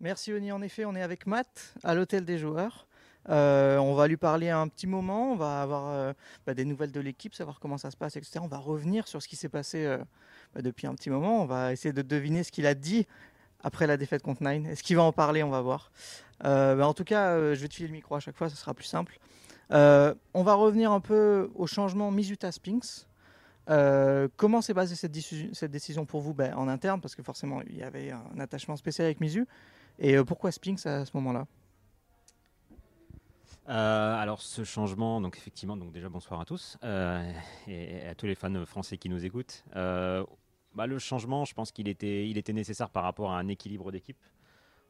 Merci Oni, en effet, on est avec Matt à l'hôtel des joueurs. Euh, on va lui parler un petit moment, on va avoir euh, bah, des nouvelles de l'équipe, savoir comment ça se passe, etc. On va revenir sur ce qui s'est passé euh, bah, depuis un petit moment. On va essayer de deviner ce qu'il a dit après la défaite contre Nine. Est-ce qu'il va en parler? On va voir. Bah, en tout cas, je vais te le micro à chaque fois, ce sera plus simple. on va revenir un peu au changement Mizuta Spinks. comment s'est passée cette, cette, décision pour vous? En interne, parce que forcément, il y avait un attachement spécial avec Mizu. Et pourquoi Spinks à ce moment-là? Euh, alors ce changement, donc effectivement, donc déjà bonsoir à tous euh, et, à tous les fans français qui nous écoutent. Euh, bah, le changement, je pense qu'il était, il était nécessaire par rapport à un équilibre d'équipe.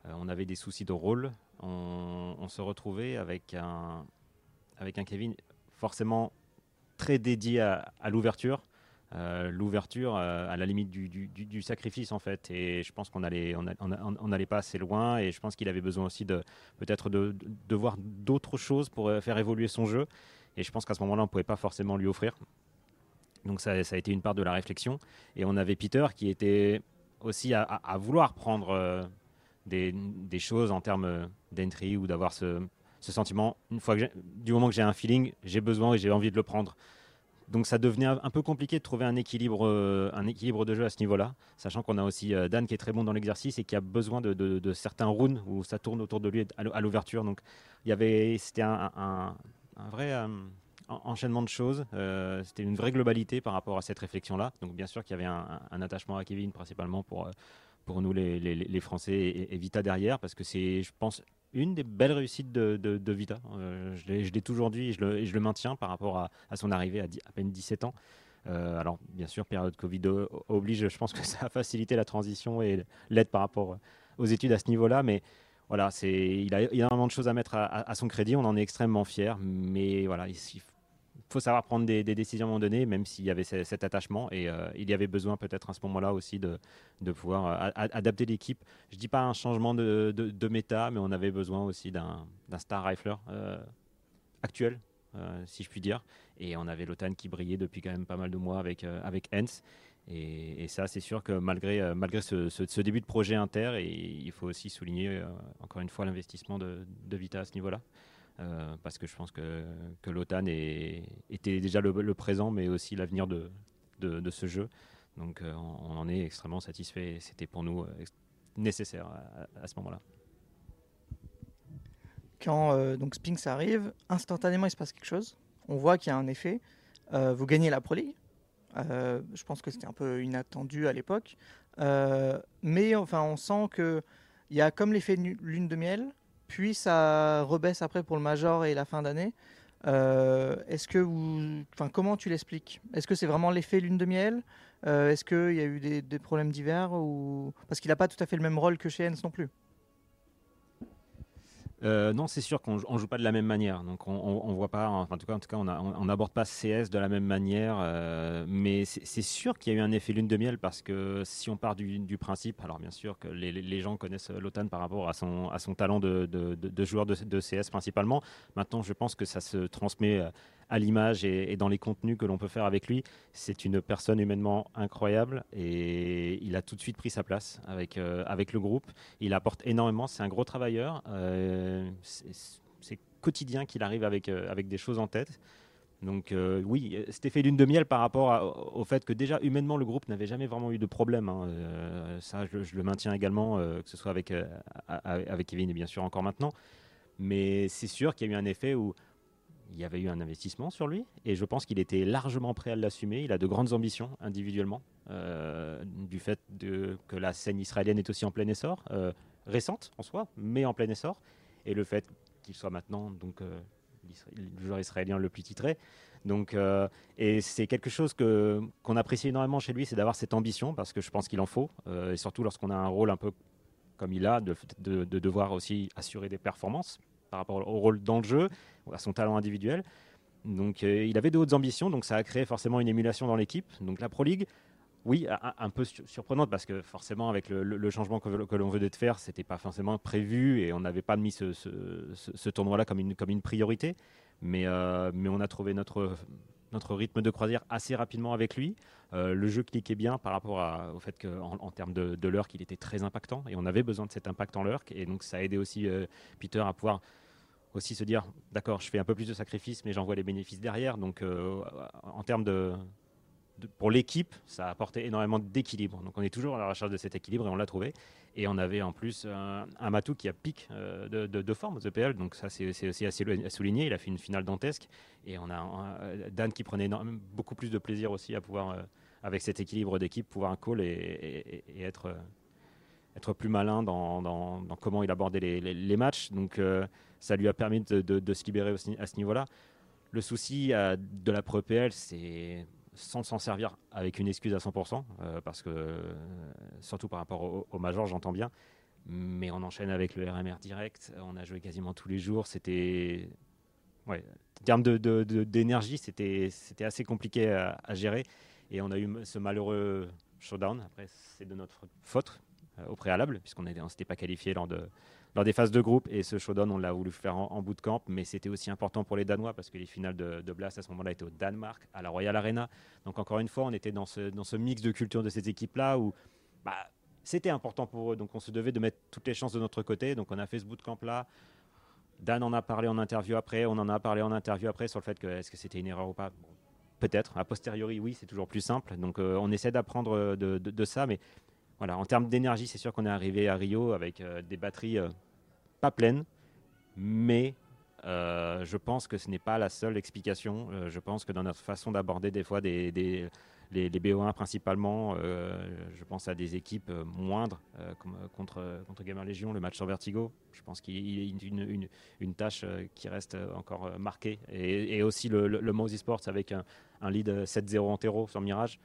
on avait des soucis de rôle. On, se retrouvait avec un, avec un Kevin forcément très dédié à l'ouverture, euh, l'ouverture euh, à la limite du, sacrifice en fait. Et je pense qu'on allait, on, n'allait pas assez loin. Et je pense qu'il avait besoin aussi de peut-être de, voir d'autres choses pour euh, faire évoluer son jeu. Et je pense qu'à ce moment-là, on pouvait pas forcément lui offrir. Donc ça, ça, a été une part de la réflexion. Et on avait Peter qui était aussi à, vouloir prendre des, choses en termes d'entry ou d'avoir ce, sentiment. Une fois du moment que j'ai un feeling, j'ai besoin et j'ai envie de le prendre. Donc ça devenait un peu compliqué de trouver un équilibre, euh, un équilibre de jeu à ce niveau-là, sachant qu'on a aussi euh, Dan qui est très bon dans l'exercice et qui a besoin de, certains rounds où ça tourne autour de lui à l'ouverture. Donc il y avait, c'était un, vrai euh, enchaînement de choses. c'était une vraie globalité par rapport à cette réflexion-là. Donc bien sûr qu'il y avait un, attachement à Kevin principalement pour pour nous les, Français et, et, Vita derrière, parce que c'est, je pense, une des belles réussites de, Vita. Euh, je l'ai toujours dit et je, le, maintiens par rapport à, son arrivée à, peine 17 ans. Euh, alors, bien sûr, période Covid oblige, je pense que ça a facilité la transition et l'aide par rapport aux études à ce niveau-là, mais voilà, il a énormément de choses à mettre à, son crédit, on en est extrêmement fiers, mais voilà, il, faut savoir prendre des, décisions à un moment donné, même s'il y avait cet attachement. Et euh, il y avait besoin peut-être à ce moment-là aussi de, pouvoir euh, adapter l'équipe. Je ne dis pas un changement de, de, méta, mais on avait besoin aussi d'un star rifler euh, actuel, si je puis dire. Et on avait l'OTAN qui brillait depuis quand même pas mal de mois avec, avec Hens. Et, ça, c'est sûr que malgré, malgré ce, début de projet inter, et il faut aussi souligner encore une fois l'investissement de Vita à ce niveau-là. Euh, parce que je pense que, l'OTAN était déjà le, présent, mais aussi l'avenir de, de, ce jeu. Donc euh, on, en est extrêmement satisfait. C'était pour nous euh, nécessaire à, ce moment-là. Quand donc Spinks arrive, instantanément il se passe quelque chose. On voit qu'il y a un effet. vous gagnez la Pro League. je pense que c'était un peu inattendu à l'époque. mais enfin, on sent qu'il y a comme l'effet lune de miel puis ça rebaisse après pour le major et la fin d'année. Euh, est-ce que enfin, comment tu l'expliques? Est-ce que c'est vraiment l'effet lune de miel? Euh, Est-ce qu'il y a eu des, des problèmes divers ou parce qu'il n'a pas tout à fait le même rôle que chez Hens non plus? Euh, non, c'est sûr qu'on ne joue pas de la même manière. Donc on, voit pas, en tout cas, en tout cas, on n'aborde pas CS de la même manière. Euh, mais c'est sûr qu'il y a eu un effet lune de miel parce que si on part du, principe, alors bien sûr que les, gens connaissent l'OTAN par rapport à son, talent de, de joueur de, CS principalement. Maintenant, je pense que ça se transmet euh, à l'image et, dans les contenus que l'on peut faire avec lui. C'est une personne humainement incroyable et il a tout de suite pris sa place avec, euh, avec le groupe. Il apporte énormément, c'est un gros travailleur. Euh, c'est quotidien qu'il arrive avec, euh, avec des choses en tête. Donc oui, cet effet lune de miel par rapport au fait que déjà humainement le groupe n'avait jamais vraiment eu de problème. Hein. ça, je, le maintiens également, que ce soit avec, avec Kevin et bien sûr encore maintenant. Mais c'est sûr qu'il y a eu un effet où il y avait eu un investissement sur lui et je pense qu'il était largement prêt à l'assumer. Il a de grandes ambitions individuellement, euh, du fait que la scène israélienne est aussi en plein essor, euh, récente en soi, mais en plein essor, et le fait qu'il soit maintenant donc euh, le joueur israélien le plus titré. Donc, et c'est quelque chose que qu'on apprécie énormément chez lui, c'est d'avoir cette ambition parce que je pense qu'il en faut, et surtout lorsqu'on a un rôle un peu comme il a, de devoir aussi assurer des performances par rapport au rôle dans le jeu, à son talent individuel. Donc euh, il avait de hautes ambitions, donc ça a créé forcément une émulation dans l'équipe. Donc la Pro League, oui, un, peu surprenante parce que forcément avec le, changement que, l'on venait de faire, c'était pas forcément prévu et on n'avait pas mis ce, tournoi-là comme une, priorité. Mais, euh, mais on a trouvé notre notre rythme de croisière assez rapidement avec lui. le jeu cliquait bien par rapport au fait qu'en en, termes de, de lurk, il était très impactant et on avait besoin de cet impact en lurk. Et donc ça a aidé aussi Peter à pouvoir aussi se dire d'accord, je fais un peu plus de sacrifices, mais j'en vois les bénéfices derrière. Donc en termes de, pour l'équipe, ça a apporté énormément d'équilibre. Donc on est toujours à la recherche de cet équilibre et on l'a trouvé. Et on avait en plus un, Matou qui a pic euh, de, forme aux EPL, donc ça c'est aussi assez à souligner. Il a fait une finale dantesque et on a Dan qui prenait beaucoup plus de plaisir aussi à pouvoir, euh, avec cet équilibre d'équipe, pouvoir un call et, euh, être plus malin dans, comment il abordait les, matchs. Donc ça lui a permis de, se libérer à ce niveau-là. Le souci de la Pro EPL, c'est sans s'en servir avec une excuse à 100%, euh, parce que, euh, surtout par rapport au, Major, j'entends bien, mais on enchaîne avec le RMR direct, on a joué quasiment tous les jours, c'était... Ouais, en termes d'énergie, c'était assez compliqué à, gérer, et on a eu ce malheureux showdown, après c'est de notre faute. euh, au préalable, puisqu'on ne s'était pas qualifié lors de, des phases de groupe. Et ce showdown, on l'a voulu faire en, bout de camp, mais c'était aussi important pour les Danois parce que les finales de, Blast à ce moment-là étaient au Danemark, à la Royal Arena. Donc encore une fois, on était dans ce, mix de culture de ces équipes-là où bah, c'était important pour eux. Donc on se devait de mettre toutes les chances de notre côté. Donc on a fait ce bootcamp-là. Dan en a parlé en interview après, on en a parlé en interview après sur le fait que est-ce que c'était une erreur ou pas? Peut-être. A posteriori, oui, c'est toujours plus simple. Donc euh, on essaie d'apprendre de, de, ça, mais voilà, en termes d'énergie, c'est sûr qu'on est arrivé à Rio avec euh, des batteries euh, pas pleines, mais euh, je pense que ce n'est pas la seule explication. je pense que dans notre façon d'aborder des fois des, les, BO1 principalement, je pense à des équipes moindres comme contre, contre Gamer Legion, le match sur Vertigo. Je pense qu'il a une, une, tâche qui reste encore marquée. Et, aussi le, le, Mouse Esports avec un, un lead 7-0 en terreau sur Mirage.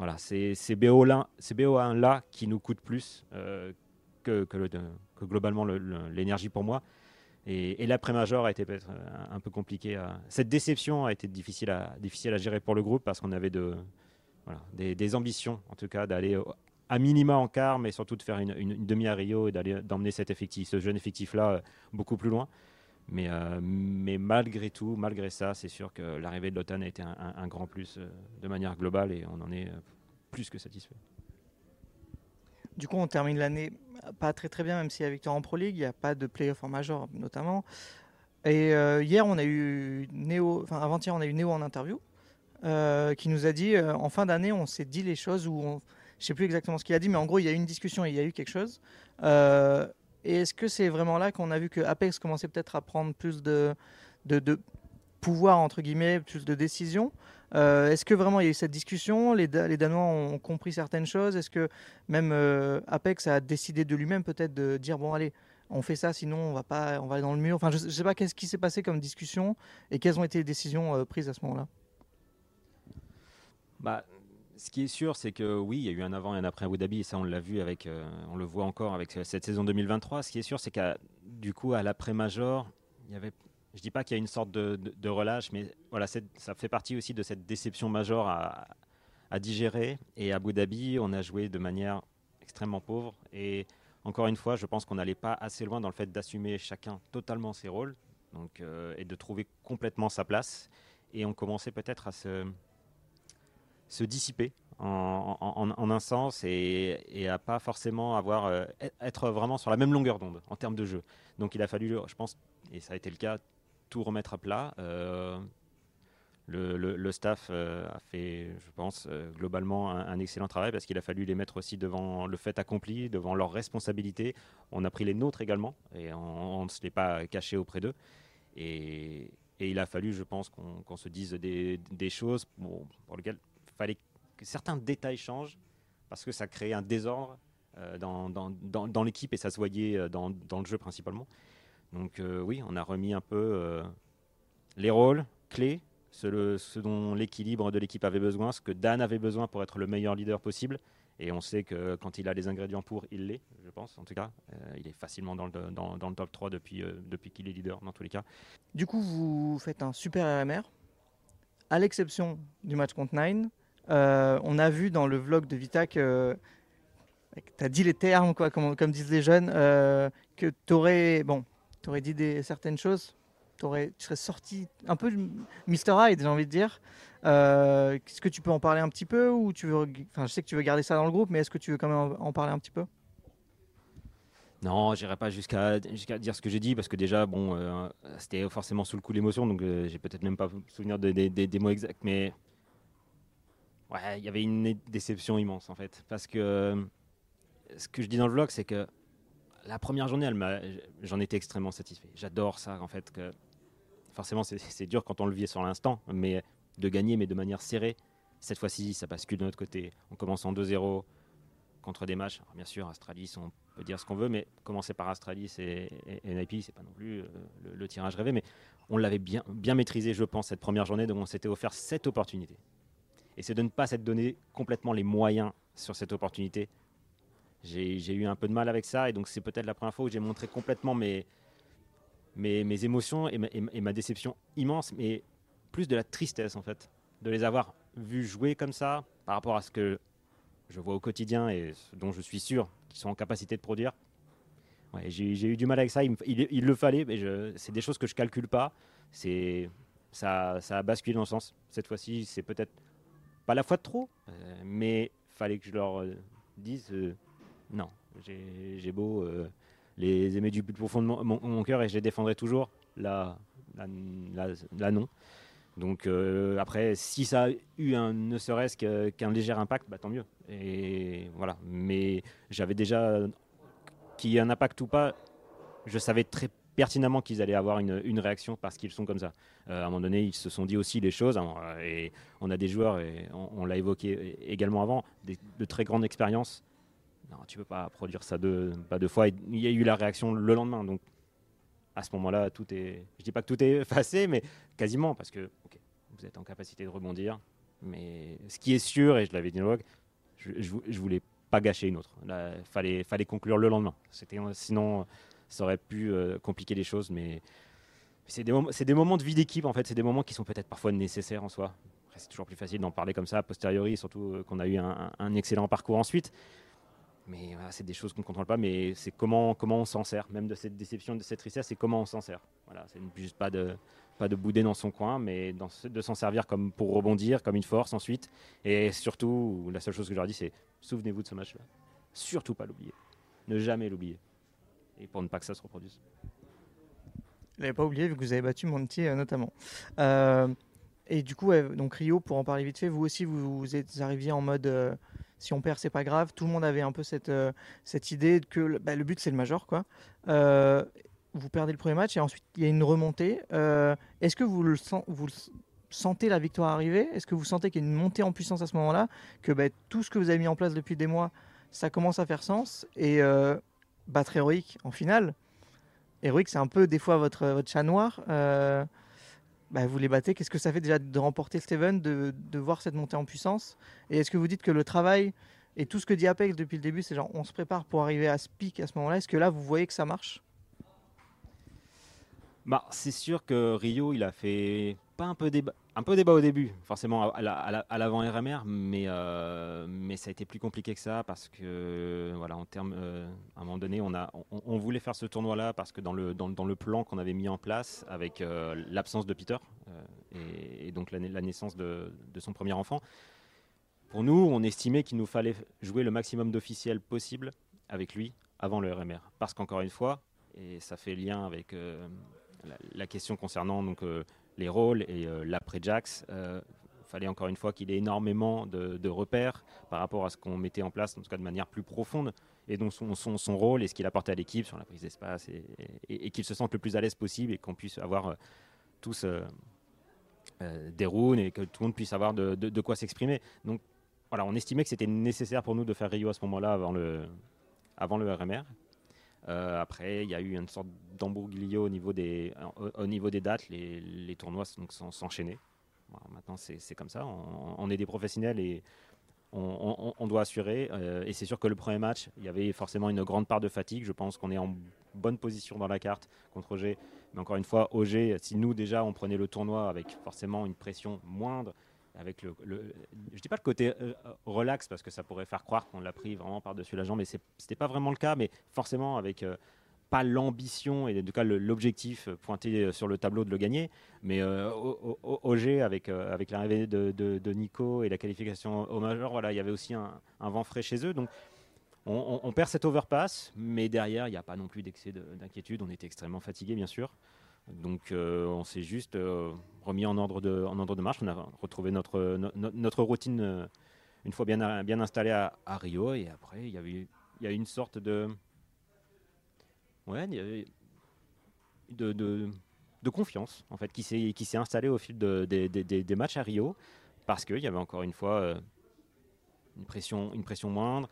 Voilà, c'est ces BO1-là qui nous coûtent plus euh, que, que, globalement l'énergie pour moi. Et, l'après-major a été peut-être un, peu compliqué. Cette déception a été difficile à, difficile à gérer pour le groupe parce qu'on avait de, des, ambitions, en tout cas, d'aller à minima en quart, mais surtout de faire une, demi à Rio et d'emmener cet effectif, ce jeune effectif-là euh, beaucoup plus loin. Mais, euh, mais malgré tout, malgré ça, c'est sûr que l'arrivée de l'OTAN a été un, grand plus euh, de manière globale et on en est euh, plus que satisfait. Du coup, on termine l'année pas très très bien, même si avec en Pro League, il n'y a pas de playoff en major notamment. Et hier, on a eu Néo, enfin avant-hier, on a eu Néo en interview qui nous a dit en fin d'année, on s'est dit les choses où on, je sais plus exactement ce qu'il a dit, mais en gros, il y a eu une discussion et il y a eu quelque chose. Et est-ce que c'est vraiment là qu'on a vu que Apex commençait peut-être à prendre plus de, de, pouvoir, entre guillemets, plus de décisions euh, Est-ce que vraiment il y a eu cette discussion les, les, Danois ont compris certaines choses Est-ce que même euh, Apex a décidé de lui-même peut-être de dire bon allez, on fait ça, sinon on va pas, on va aller dans le mur. Enfin, je, ne sais pas qu'est-ce qui s'est passé comme discussion et quelles ont été les décisions euh, prises à ce moment-là? Bah, ce qui est sûr, c'est que oui, il y a eu un avant et un après Abu Dhabi, et ça on l'a vu avec, euh, on le voit encore avec cette saison 2023. Ce qui est sûr, c'est qu'à du coup à l'après-major, il y avait, je dis pas qu'il y a une sorte de, relâche, mais voilà, ça fait partie aussi de cette déception majeure à, digérer. Et à Abu Dhabi, on a joué de manière extrêmement pauvre. Et encore une fois, je pense qu'on n'allait pas assez loin dans le fait d'assumer chacun totalement ses rôles, donc euh, et de trouver complètement sa place. Et on commençait peut-être à se se dissiper en, un sens et, et, à pas forcément avoir euh, être vraiment sur la même longueur d'onde en termes de jeu. Donc il a fallu, je pense, et ça a été le cas, tout remettre à plat. Euh, le, staff euh, a fait, je pense, globalement un, excellent travail parce qu'il a fallu les mettre aussi devant le fait accompli, devant leurs responsabilités. On a pris les nôtres également et on ne se l'est pas caché auprès d'eux. Et, il a fallu, je pense, qu'on se dise des, des choses pour lesquelles fallait que certains détails changent parce que ça créait un désordre euh, dans, dans, dans, l'équipe et ça se voyait euh, dans, le jeu principalement. Donc euh, oui, on a remis un peu les rôles clés, ce, ce dont l'équilibre de l'équipe avait besoin, ce que Dan avait besoin pour être le meilleur leader possible. Et on sait que quand il a les ingrédients pour, il l'est, je pense, en tout cas. il est facilement dans le, dans, le top 3 depuis, depuis qu'il est leader, dans tous les cas. Du coup, vous faites un super RMR, à l'exception du match contre Nine. Euh, on a vu dans le vlog de Vita que tu as dit les termes, quoi, comme, disent les jeunes, euh, que tu aurais, bon, dit des, certaines choses. aurais, tu serais sorti un peu Mr. Hyde, j'ai envie de dire. Est-ce que tu peux en parler un petit peu ou tu veux, je sais que tu veux garder ça dans le groupe, mais est-ce que tu veux quand même en parler un petit peu? Non, j'irai pas jusqu'à dire ce que j'ai dit parce que déjà, bon, euh, c'était forcément sous le coup de l'émotion, donc euh, j'ai peut-être même pas souvenir des mots exacts, mais ouais, il y avait une déception immense en fait, parce que ce que je dis dans le vlog, c'est que la première journée, j'en étais extrêmement satisfait. J'adore ça en fait, forcément c'est dur quand on le vit sur l'instant, mais de gagner, mais de manière serrée. Cette fois-ci, ça bascule de notre côté. On commence en 2-0 contre des matchs. bien sûr, Astralis, on peut dire ce qu'on veut, mais commencer par Astralis et, et, NIP, c'est pas non plus euh, le, tirage rêvé, mais on l'avait bien maîtrisé, je pense, cette première journée, donc on s'était offert cette opportunité. Et c'est de ne pas s'être donné complètement les moyens sur cette opportunité. J'ai eu un peu de mal avec ça, et donc c'est peut-être la première fois où j'ai montré complètement mes, mes, émotions et ma, déception immense, mais plus de la tristesse en fait, de les avoir vus jouer comme ça par rapport à ce que je vois au quotidien et dont je suis sûr qu'ils sont en capacité de produire. J'ai eu du mal avec ça, il, le fallait, mais c'est des choses que je calcule pas. Ça a basculé dans le sens. Cette fois-ci, c'est peut-être pas la fois de trop, euh, mais fallait que je leur euh, dise euh, non. J'ai beau les aimer du plus profond de mon, cœur et je les défendrai toujours. Là, là, là non. Donc après, si ça a eu un, ne serait-ce qu'un léger impact, bah, tant mieux. Et voilà. Mais j'avais déjà qu'il y ait un impact ou pas, je savais très pertinemment qu'ils allaient avoir une, réaction parce qu'ils sont comme ça. Euh, à un moment donné, ils se sont dit aussi les choses. Hein, et on a des joueurs, et on, l'a évoqué également avant, de très grandes expériences. Non, tu peux pas produire ça deux, fois. Il y a eu la réaction le lendemain. Donc à ce moment-là, tout est. Je dis pas que tout est effacé, mais quasiment, parce que vous êtes en capacité de rebondir. Mais ce qui est sûr, et je l'avais dit dans je, je, voulais pas gâcher une autre. Il fallait, fallait conclure le lendemain. Sinon, ça aurait pu euh, compliquer les choses. Mais c'est des, moments de vie d'équipe, en fait. C'est des moments qui sont peut-être parfois nécessaires en soi. C'est toujours plus facile d'en parler comme ça, a posteriori, surtout euh, qu'on a eu un, excellent parcours ensuite. Mais c'est des choses qu'on ne contrôle pas, mais c'est comment, on s'en sert, même de cette déception, de cette tristesse, c'est comment on s'en sert. Voilà, c'est juste pas de, pas de bouder dans son coin, mais de s'en servir comme pour rebondir, comme une force ensuite. Et surtout, la seule chose que je leur dis, c'est souvenez-vous de ce match-là. Surtout pas l'oublier. Ne jamais l'oublier. Et pour ne pas que ça se reproduise. Vous n'avez pas oublié, vu que vous avez battu Monty euh, notamment. Euh, et du coup, donc Rio, pour en parler vite fait, vous aussi, vous, êtes arriviez en mode. Euh, si on perd, c'est pas grave. Tout le monde avait un peu cette, cette idée que bah, le but, c'est le major. Quoi. Vous perdez le premier match et ensuite, il y a une remontée. Est-ce que vous sentez la victoire arriver? Est-ce que vous sentez qu'il y a une montée en puissance à ce moment-là? Que bah, tout ce que vous avez mis en place depuis des mois, ça commence à faire sens Et battre héroïque en finale, héroïque, c'est un peu des fois votre, votre chat noir. Bah, vous les battez. Qu'est-ce que ça fait déjà de remporter Steven, de, de voir cette montée en puissance? Et est-ce que vous dites que le travail et tout ce que dit Apex depuis le début, c'est genre on se prépare pour arriver à ce pic à ce moment-là? Est-ce que là, vous voyez que ça marche? Bah, C'est sûr que Rio, il a fait pas un peu débat, un peu débat au début, forcément à l'avant RMR, mais, euh, mais ça a été plus compliqué que ça parce que, voilà, en termes, euh, à un moment donné, on, a, on, voulait faire ce tournoi-là parce que dans le, dans, le plan qu'on avait mis en place avec euh, l'absence de Peter et, donc la, la naissance de, de, son premier enfant, pour nous, on estimait qu'il nous fallait jouer le maximum d'officiels possible avec lui avant le RMR. Parce qu'encore une fois, et ça fait lien avec la, question concernant donc, les rôles et euh, l'après-Jax. Il euh, fallait encore une fois qu'il ait énormément de, repères par rapport à ce qu'on mettait en place, en tout cas de manière plus profonde, et donc son, rôle et ce qu'il apportait à l'équipe sur la prise d'espace, et, et, qu'il se sente le plus à l'aise possible et qu'on puisse avoir euh, tous des runes et que tout le monde puisse avoir de, de, quoi s'exprimer. Donc voilà, on estimait que c'était nécessaire pour nous de faire Rio à ce moment-là avant le, avant le RMR. Euh, après, il y a eu une sorte d'embrouglio au, niveau des, dates. Les, tournois sont s'enchaîner. maintenant, c'est comme ça. On, est des professionnels et on, doit assurer. Euh, et c'est sûr que le premier match, il y avait forcément une grande part de fatigue. Je pense qu'on est en bonne position dans la carte contre OG. Mais encore une fois, OG, si nous déjà on prenait le tournoi avec forcément une pression moindre, avec le, je dis pas le côté euh, relax parce que ça pourrait faire croire qu'on l'a pris vraiment par-dessus la jambe, mais c'était pas vraiment le cas, mais forcément avec euh, pas l'ambition et en tout cas l'objectif pointé sur le tableau de le gagner, mais au, au, avec, l'arrivée de, Nico et la qualification au major, voilà, il y avait aussi un, vent frais chez eux. Donc on, perd cet overpass, mais derrière, il n'y a pas non plus d'excès d'inquiétude. On était extrêmement fatigué, bien sûr. Donc on s'est juste remis en ordre, de, en ordre de marche. On a retrouvé notre, notre routine une fois bien, bien installée à, Rio. Et après, il y avait il y a une sorte de ouais, de, de, confiance en fait qui s'est qui s'est installée au fil de, des, matchs à Rio parce qu'il y avait encore une fois euh, une pression une pression moindre.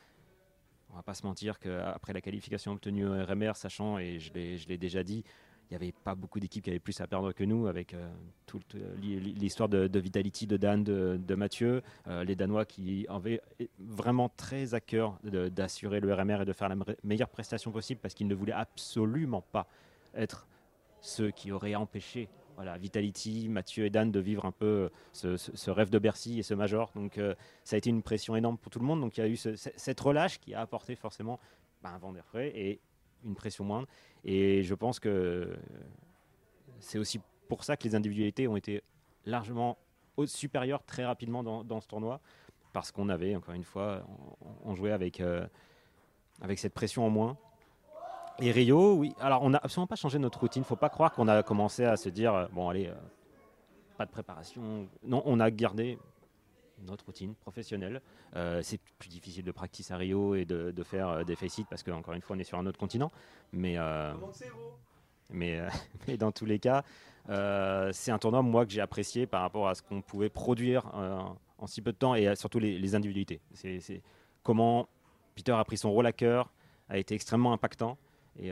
On va pas se mentir qu'après la qualification obtenue au RMR, sachant et je l'ai déjà dit, il n'y avait pas beaucoup d'équipes qui avaient plus à perdre que nous, avec euh, toute euh, l'histoire de, Vitality, de Dan, de, Mathieu, euh, les Danois qui avaient vraiment très à cœur d'assurer le RMR et de faire la meilleure prestation possible parce qu'ils ne voulaient absolument pas être ceux qui auraient empêché voilà, Vitality, Mathieu et Dan de vivre un peu ce, rêve de Bercy et ce major. Donc ça a été une pression énorme pour tout le monde. Donc il y a eu cette relâche qui a apporté forcément bah, un vent d'air frais une pression moindre. Et je pense que c'est aussi pour ça que les individualités ont été largement supérieures très rapidement dans, ce tournoi, parce qu'on avait, encore une fois, on, jouait avec, euh, avec cette pression en moins. Et Rio, oui, alors on n'a absolument pas changé notre routine. Il ne faut pas croire qu'on a commencé à se dire, euh, bon, allez, euh, pas de préparation. Non, on a gardé notre routine professionnelle. Euh, c'est plus difficile de practice à Rio et de, faire euh, des faceits parce qu'encore une fois, on est sur un autre continent. Mais, euh, mais, mais, dans tous les cas, c'est un tournoi, moi, que j'ai apprécié par rapport à ce qu'on pouvait produire en si peu de temps et surtout les, individualités. C'est comment Peter a pris son rôle à cœur, a été extrêmement impactant. Et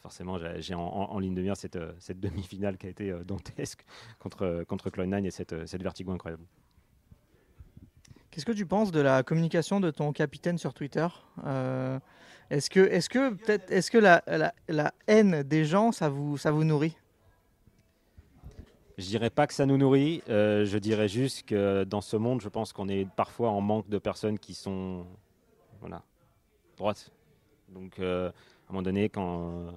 forcément, j'ai en, ligne de mire cette, cette demi-finale qui a été dantesque contre, contre Cloud9 et cette, cette vertigo incroyable. Qu'est-ce que tu penses de la communication de ton capitaine sur Twitter euh, Est-ce que, est que peut-être, est-ce que la, haine des gens, ça vous, ça vous nourrit? Je dirais pas que ça nous nourrit. Euh, je dirais juste que dans ce monde, je pense qu'on est parfois en manque de personnes qui sont, voilà, droites. Donc, euh, à un moment donné, quand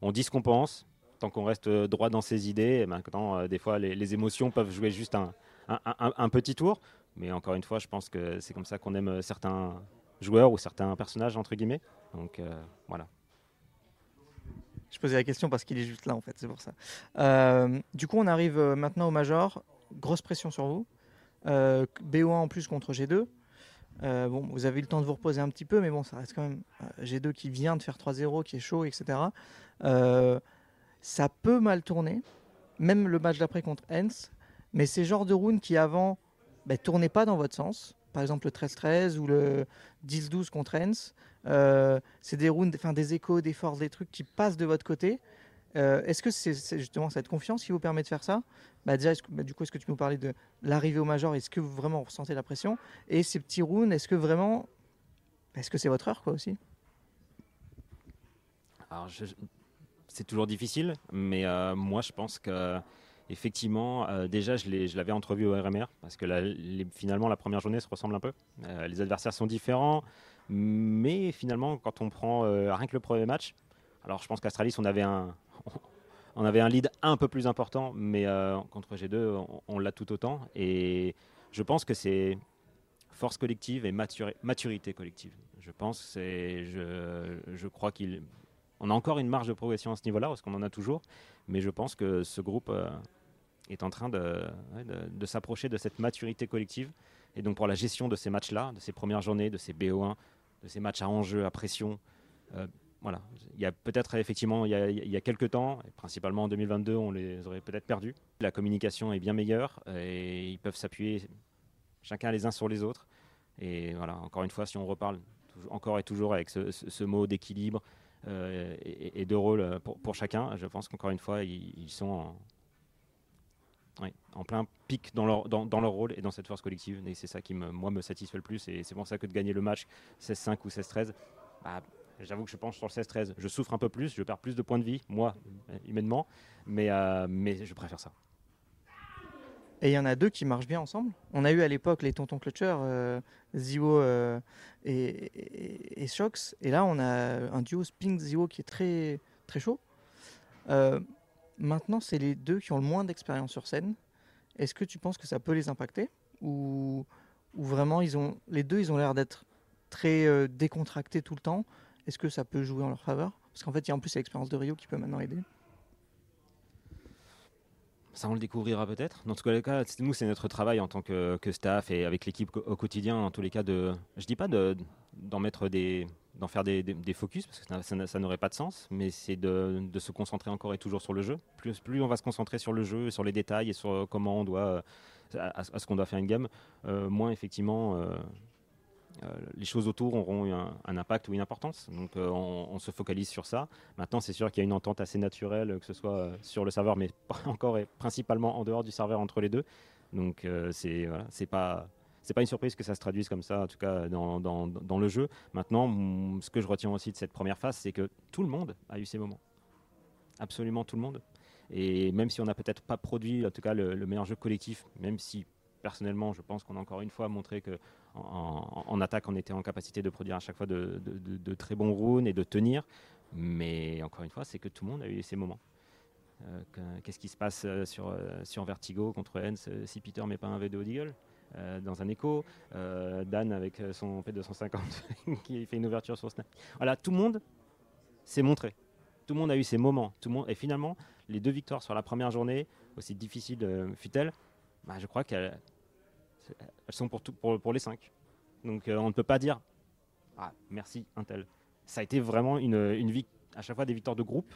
on, dit ce qu'on pense, tant qu'on reste droit dans ses idées, maintenant, des fois, les, émotions peuvent jouer juste un petit tour. Mais encore une fois, je pense que c'est comme ça qu'on aime euh, certains joueurs ou certains personnages, entre guillemets. Donc euh, voilà. Je posais la question parce qu'il est juste là, en fait, c'est pour ça. Euh, du coup, on arrive maintenant au Major. Grosse pression sur vous. BO1 en plus contre G2. bon, vous avez eu le temps de vous reposer un petit peu, mais bon, ça reste quand même G2 qui vient de faire 3-0, qui est chaud, etc. ça peut mal tourner, même le match d'après contre Hens, mais c'est genre de round qui avant ben, tournez pas dans votre sens. Par exemple, le 13-13 ou le 10-12 contre Hens. Euh, c'est des rounds, enfin, des échos, des forces, des trucs qui passent de votre côté. Euh, est-ce que c'est justement cette confiance qui vous permet de faire ça? Bah bah, Du coup, est-ce que tu peux nous parler de l'arrivée au Major? Est-ce que vous vraiment ressentez la pression? Et ces petits rounds, est-ce que vraiment. Est-ce que c'est votre heure aussi? C'est toujours difficile, mais euh, moi, je pense que effectivement, euh, déjà, je l'avais entrevu au RMR parce que finalement, la première journée se ressemble un peu. Euh, les adversaires sont différents, mais finalement, quand on prend euh, rien que le premier match, alors je pense qu'Astralis, on avait un. On avait un lead un peu plus important, mais contre G2, on, l'a tout autant. Et je pense que c'est force collective et maturité collective. Je pense, je, je crois qu'il on a encore une marge de progression à ce niveau-là, parce qu'on en a toujours, mais je pense que ce groupe est en train de, s'approcher de cette maturité collective. Et donc pour la gestion de ces matchs-là, de ces premières journées, de ces BO1, de ces matchs à enjeu, à pression, euh, voilà. Il y a peut-être effectivement, il y a, quelques temps, principalement en 2022, on les aurait peut-être perdus. La communication est bien meilleure et ils peuvent s'appuyer chacun les uns sur les autres. Et voilà, encore une fois, si on reparle encore et toujours avec ce mot d'équilibre, euh, et, de rôle euh, pour, chacun. Je pense qu'encore une fois, ils, sont en, plein pic dans leur, dans, leur rôle et dans cette force collective. C'est ça qui, me, moi, me satisfait le plus. Et c'est pour ça que de gagner le match 16-5 ou 16-13, bah, j'avoue que je pense sur le 16-13. Je souffre un peu plus, je perds plus de points de vie, moi, humainement, mais, euh, mais je préfère ça. Et il y en a deux qui marchent bien ensemble. On a eu à l'époque les tontons clutchers, euh, Zio euh, et, Shox. Et là, on a un duo Spink Zio qui est très, très chaud. Euh, maintenant, c'est les deux qui ont le moins d'expérience sur scène. Est-ce que tu penses que ça peut les impacter ou, vraiment, ils ont, les deux, ils ont l'air d'être très décontractés tout le temps Est-ce que ça peut jouer en leur faveur? Parce qu'en fait, il y a en plus l'expérience de Rio qui peut maintenant aider. Ça, on le découvrira peut-être. Dans tous les cas, nous, c'est notre travail en tant que, staff et avec l'équipe au quotidien, en tous les cas, de, je dis pas d'en mettre des, d'en faire des, focus parce que ça, n'aurait pas de sens, mais c'est de, se concentrer encore et toujours sur le jeu. Plus, plus on va se concentrer sur le jeu, sur les détails et sur comment on doit, à, ce qu'on doit faire une gamme, euh, moins effectivement. Euh, euh, les choses autour auront un, impact ou une importance. Donc euh, on, se focalise sur ça. Maintenant, c'est sûr qu'il y a une entente assez naturelle, que ce soit euh, sur le serveur, mais encore et principalement en dehors du serveur entre les deux. Donc c'est voilà, c'est pas c'est pas une surprise que ça se traduise comme ça, en tout cas dans, le jeu. Maintenant, ce que je retiens aussi de cette première phase, c'est que tout le monde a eu ses moments. Absolument tout le monde. Et même si on n'a peut-être pas produit, en tout cas, le, le, meilleur jeu collectif, même si personnellement, je pense qu'on a encore une fois montré que attaque, on était en capacité de produire à chaque fois de, très bons runes et de tenir. Mais encore une fois, c'est que tout le monde a eu ses moments. Euh, qu'est-ce qui se passe euh, sur, euh, sur Vertigo contre Hens si Peter met pas un V2 Deagle dans un écho Dan avec son P250 qui fait une ouverture sur Snap. Voilà, tout le monde s'est montré. Tout le monde a eu ses moments. Tout le monde, et finalement, les deux victoires sur la première journée, aussi difficile fut-elle, bah, je crois qu'elles elles sont pour, pour, les cinq. Donc euh, on ne peut pas dire ah, merci Intel. Ça a été vraiment une, une à chaque fois des victoires de groupe,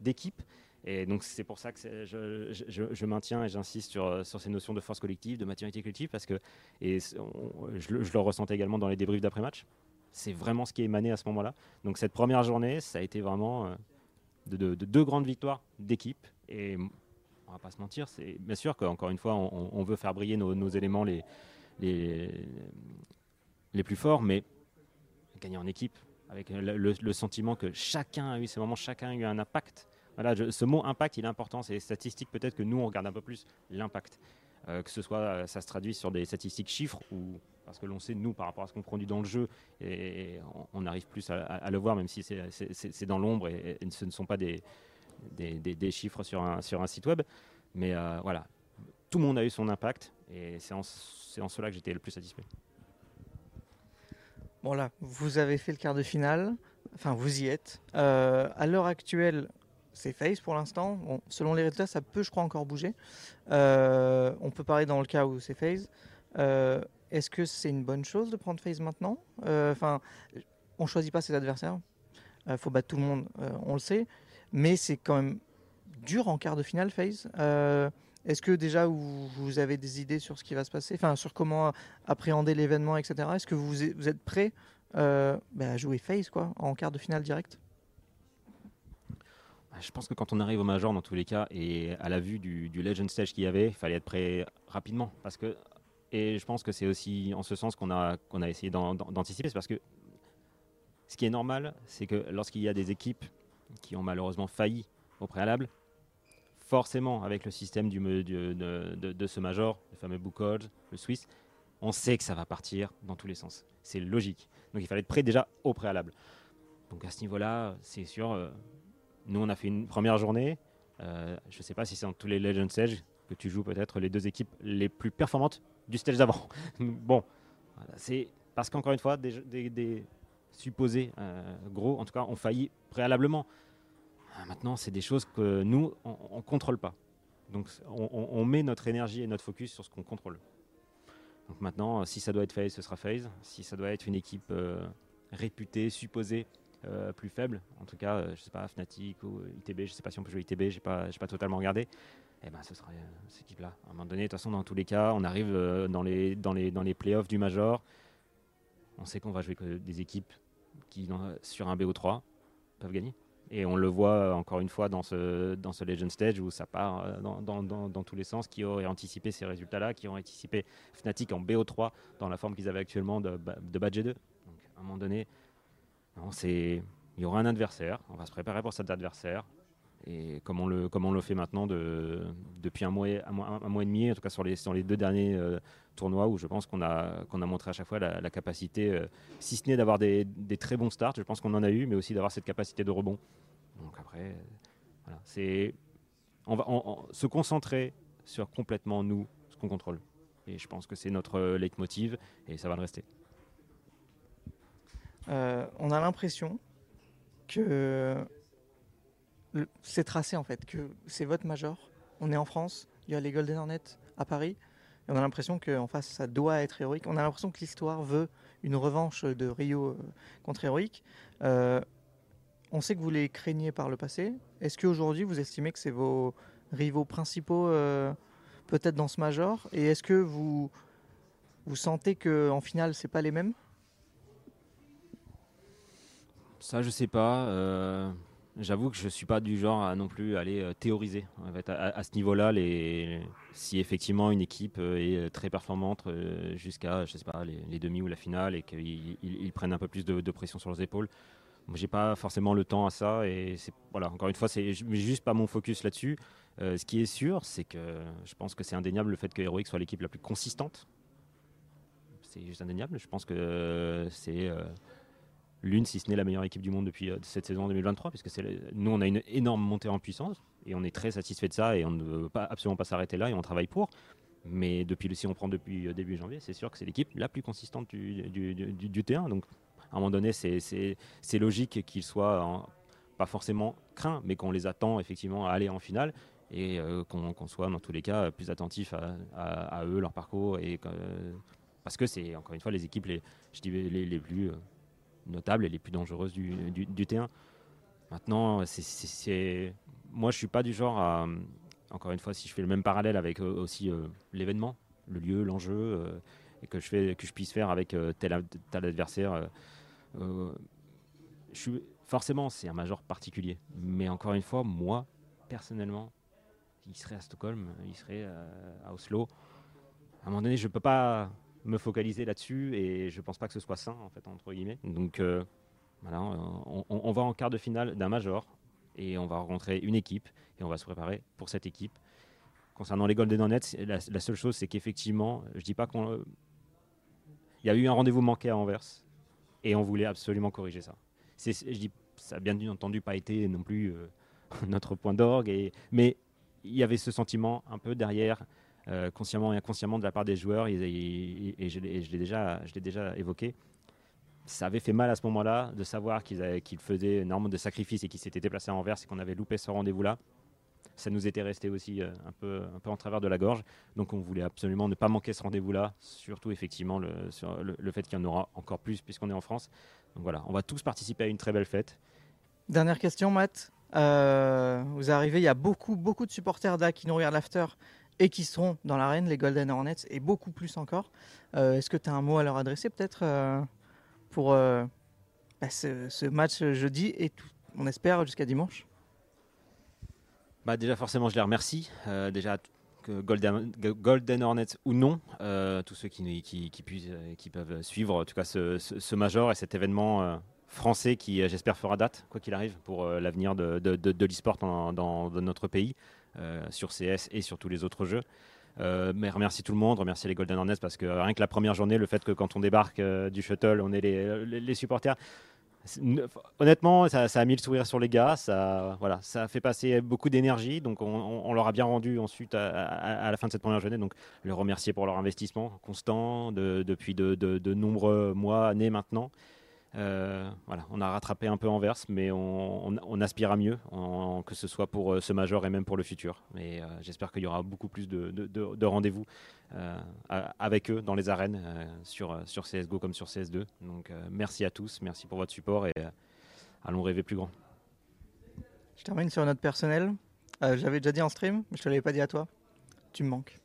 d'équipe. Et donc c'est pour ça que je, maintiens et j'insiste sur, sur ces notions de force collective, de maturité collective, parce que je, le ressentais également dans les débriefs d'après-match. C'est vraiment ce qui est émané à ce moment-là. Donc cette première journée, ça a été vraiment euh, de, de, de deux grandes victoires d'équipe. Et on va pas se mentir, c'est bien sûr qu'encore une fois, on, veut faire briller nos, éléments les, plus forts, mais gagner en équipe, avec le, sentiment que chacun a eu ces moments, chacun a eu un impact. Voilà, ce mot impact, il est important. C'est statistique peut-être que nous, on regarde un peu plus l'impact. Euh, que ce soit, euh, ça se traduit sur des statistiques chiffres ou parce que l'on sait, nous, par rapport à ce qu'on produit dans le jeu, et, on, arrive plus à, le voir, même si c'est dans l'ombre et, ce ne sont pas des, chiffres sur un, site web. Mais euh, voilà, tout le monde a eu son impact et c'est en, cela que j'étais le plus satisfait. Bon là, vous avez fait le quart de finale, enfin vous y êtes. À l'heure actuelle, c'est Face pour l'instant. Selon les résultats, ça peut, je crois, encore bouger. Euh, on peut parler dans le cas où c'est Phase. Est-ce que c'est une bonne chose de prendre Phase maintenant Enfin, on choisit pas ses adversaires. Il faut battre tout le monde, on le sait mais c'est quand même dur en quart de finale. Euh, est-ce que déjà vous, avez des idées sur ce qui va se passer, enfin sur comment appréhender l'événement, etc. Est-ce que vous, êtes prêt euh, bah, à jouer FaZe quoi, en quart de finale direct? Je pense que quand on arrive au Major, dans tous les cas, et à la vue du, Legend Stage qu'il y avait, il fallait être prêt rapidement. Parce que, et je pense que c'est aussi en ce sens qu'on a, qu'on a essayé d'anticiper. C'est parce que ce qui est normal, c'est que lorsqu'il y a des équipes qui ont malheureusement failli au préalable, forcément avec le système de, ce major, le fameux book le Swiss, on sait que ça va partir dans tous les sens. C'est logique. Donc il fallait être prêt déjà au préalable. Donc à ce niveau-là, c'est sûr, euh, nous on a fait une première journée. Euh, je ne sais pas si c'est dans tous les Legend Stage que tu joues peut-être les deux équipes les plus performantes du stage d'avant. bon, c'est parce qu'encore une fois, des, supposés euh, gros, en tout cas, ont failli préalablement. Ah, maintenant, c'est des choses que nous, on ne contrôle pas. Donc, on, met notre énergie et notre focus sur ce qu'on contrôle. Donc maintenant, si ça doit être phase, ce sera phase. Si ça doit être une équipe euh, réputée, supposée, euh, plus faible, en tout cas, je sais pas, Fnatic ou ITB, je sais pas si on peut jouer ITB, j'ai pas, pas totalement regardé. Eh ben, ce sera cette équipe-là. À un moment donné, de toute façon, dans tous les cas, on arrive dans les dans les dans les playoffs du major. On sait qu'on va jouer des équipes qui, sur un BO3, peuvent gagner. Et on le voit euh, encore une fois dans ce, dans ce Legend Stage où ça part euh, dans, dans, dans, tous les sens, qui auraient anticipé ces résultats-là, qui ont anticipé Fnatic en BO3 dans la forme qu'ils avaient actuellement de, de Badge 2. Donc à un moment donné, il y aura un adversaire, on va se préparer pour cet adversaire. et comme on le, fait maintenant de, depuis un mois, et, demi, en tout cas sur les, deux derniers euh, tournois où je pense qu'on a, montré à chaque fois la, capacité, euh, si ce n'est d'avoir des, très bons starts, je pense qu'on en a eu, mais aussi d'avoir cette capacité de rebond. Donc après, on va se concentrer sur complètement nous, ce qu'on contrôle. Et je pense que c'est notre leitmotiv et ça va le rester. Euh, on a l'impression que c'est tracé en fait, que c'est votre major. On est en France, il y a les Golden Hornets à Paris, et on a l'impression qu'en face ça doit être héroïque. On a l'impression que l'histoire veut une revanche de Rio euh, contre héroïque. Euh, on sait que vous les craignez par le passé. Est-ce qu'aujourd'hui vous estimez que c'est vos rivaux principaux peut-être dans ce major? Et est-ce que vous, vous sentez qu'en finale c'est pas les mêmes? Ça je sais pas. J'avoue que je suis pas du genre à non plus aller euh, théoriser. à, ce niveau-là, si effectivement une équipe euh, est euh, très performante jusqu'à, je sais pas, les, demi ou la finale et qu'ils prennent un peu plus de, pression sur leurs épaules, j'ai pas forcément le temps à ça et voilà encore une fois c'est juste pas mon focus là-dessus. ce qui est sûr, c'est que je pense que c'est indéniable le fait que Heroic soit l'équipe la plus consistante. C'est juste indéniable. Je pense que c'est l'une, si ce n'est la meilleure équipe du monde depuis euh, cette saison 2023, puisque nous, on a une énorme montée en puissance et on est très satisfait de ça et on ne veut pas, absolument pas s'arrêter là et on travaille pour. Mais depuis, si on prend depuis euh, début janvier, c'est sûr que c'est l'équipe la plus consistante du, du, du, terrain. Donc, à un moment donné, c'est logique qu'ils soient pas forcément craints, mais qu'on les attend effectivement à aller en finale et euh, qu'on soit dans tous les cas plus attentif à, eux, leur parcours. Et, parce que c'est encore une fois les équipes les, plus notables et les plus dangereuses du, du, T1. Maintenant, c'est, moi, je suis pas du genre à, encore une fois, si je fais le même parallèle avec euh, aussi euh, l'événement, le lieu, l'enjeu, euh, que je, que je puisse faire avec tel, tel, adversaire, je suis, forcément, c'est un major particulier. Mais encore une fois, moi, personnellement, il serait à Stockholm, il serait à Oslo. À un moment donné, je peux pas me focaliser là-dessus et je pense pas que ce soit sain en fait entre guillemets. Donc euh, voilà, on, va en quart de finale d'un major et on va rencontrer une équipe et on va se préparer pour cette équipe. Concernant les Golden Hornets, la, la seule chose c'est qu'effectivement, je dis pas qu'on y a eu un rendez-vous manqué à Anvers et on voulait absolument corriger ça. Je dis, ça a bien entendu pas été non plus euh, notre point d'orgue, mais il y avait ce sentiment un peu derrière euh, consciemment et inconsciemment de la part des joueurs, et, je, l'ai déjà, évoqué. Ça avait fait mal à ce moment-là de savoir qu'ils faisaient énormément de sacrifices et qu'ils s'étaient déplacés à Anvers et qu'on avait loupé ce rendez-vous-là. Ça nous était resté aussi euh, un, peu, un peu en travers de la gorge. Donc on voulait absolument ne pas manquer ce rendez-vous-là, surtout effectivement le, sur le, fait qu'il y en aura encore plus puisqu'on est en France. Donc voilà, on va tous participer à une très belle fête. Dernière question, Matt. Euh, vous arrivez, il y a beaucoup, beaucoup de supporters d'A qui nous regardent l'after et qui seront dans l'arène, les Golden Hornets, et beaucoup plus encore. Euh, est-ce que tu as un mot à leur adresser peut-être euh, pour euh, bah, ce, match jeudi et on espère jusqu'à dimanche? Bah déjà forcément je les remercie. déjà Golden, Golden Hornets ou non, tous ceux qui, qui, puissent, qui peuvent suivre en tout cas ce, major et cet événement français qui j'espère fera date, quoi qu'il arrive, pour l'avenir de, de, de, l'e-sport dans, dans, notre pays. Euh, sur CS et sur tous les autres jeux. Euh, mais remercie tout le monde, remercie les Golden Hornets parce que rien que la première journée, le fait que quand on débarque euh, du shuttle, on est les, les, supporters. Honnêtement, ça, a mis le sourire sur les gars. Ça, voilà, ça a fait passer beaucoup d'énergie. Donc, on, leur a bien rendu ensuite à, la fin de cette première journée. Donc, le remercier pour leur investissement constant depuis de, de nombreux mois, années maintenant. Euh, voilà, on a rattrapé un peu Anvers, mais on, aspire à mieux, que ce soit pour euh, ce major et même pour le futur. Mais euh, j'espère qu'il y aura beaucoup plus de, rendez-vous avec eux dans les arènes sur, sur CSGO comme sur CS2. Donc merci à tous, merci pour votre support et allons rêver plus grand. Je termine sur notre personnel. J'avais déjà dit en stream, mais je ne te l'avais pas dit à toi. Tu me manques.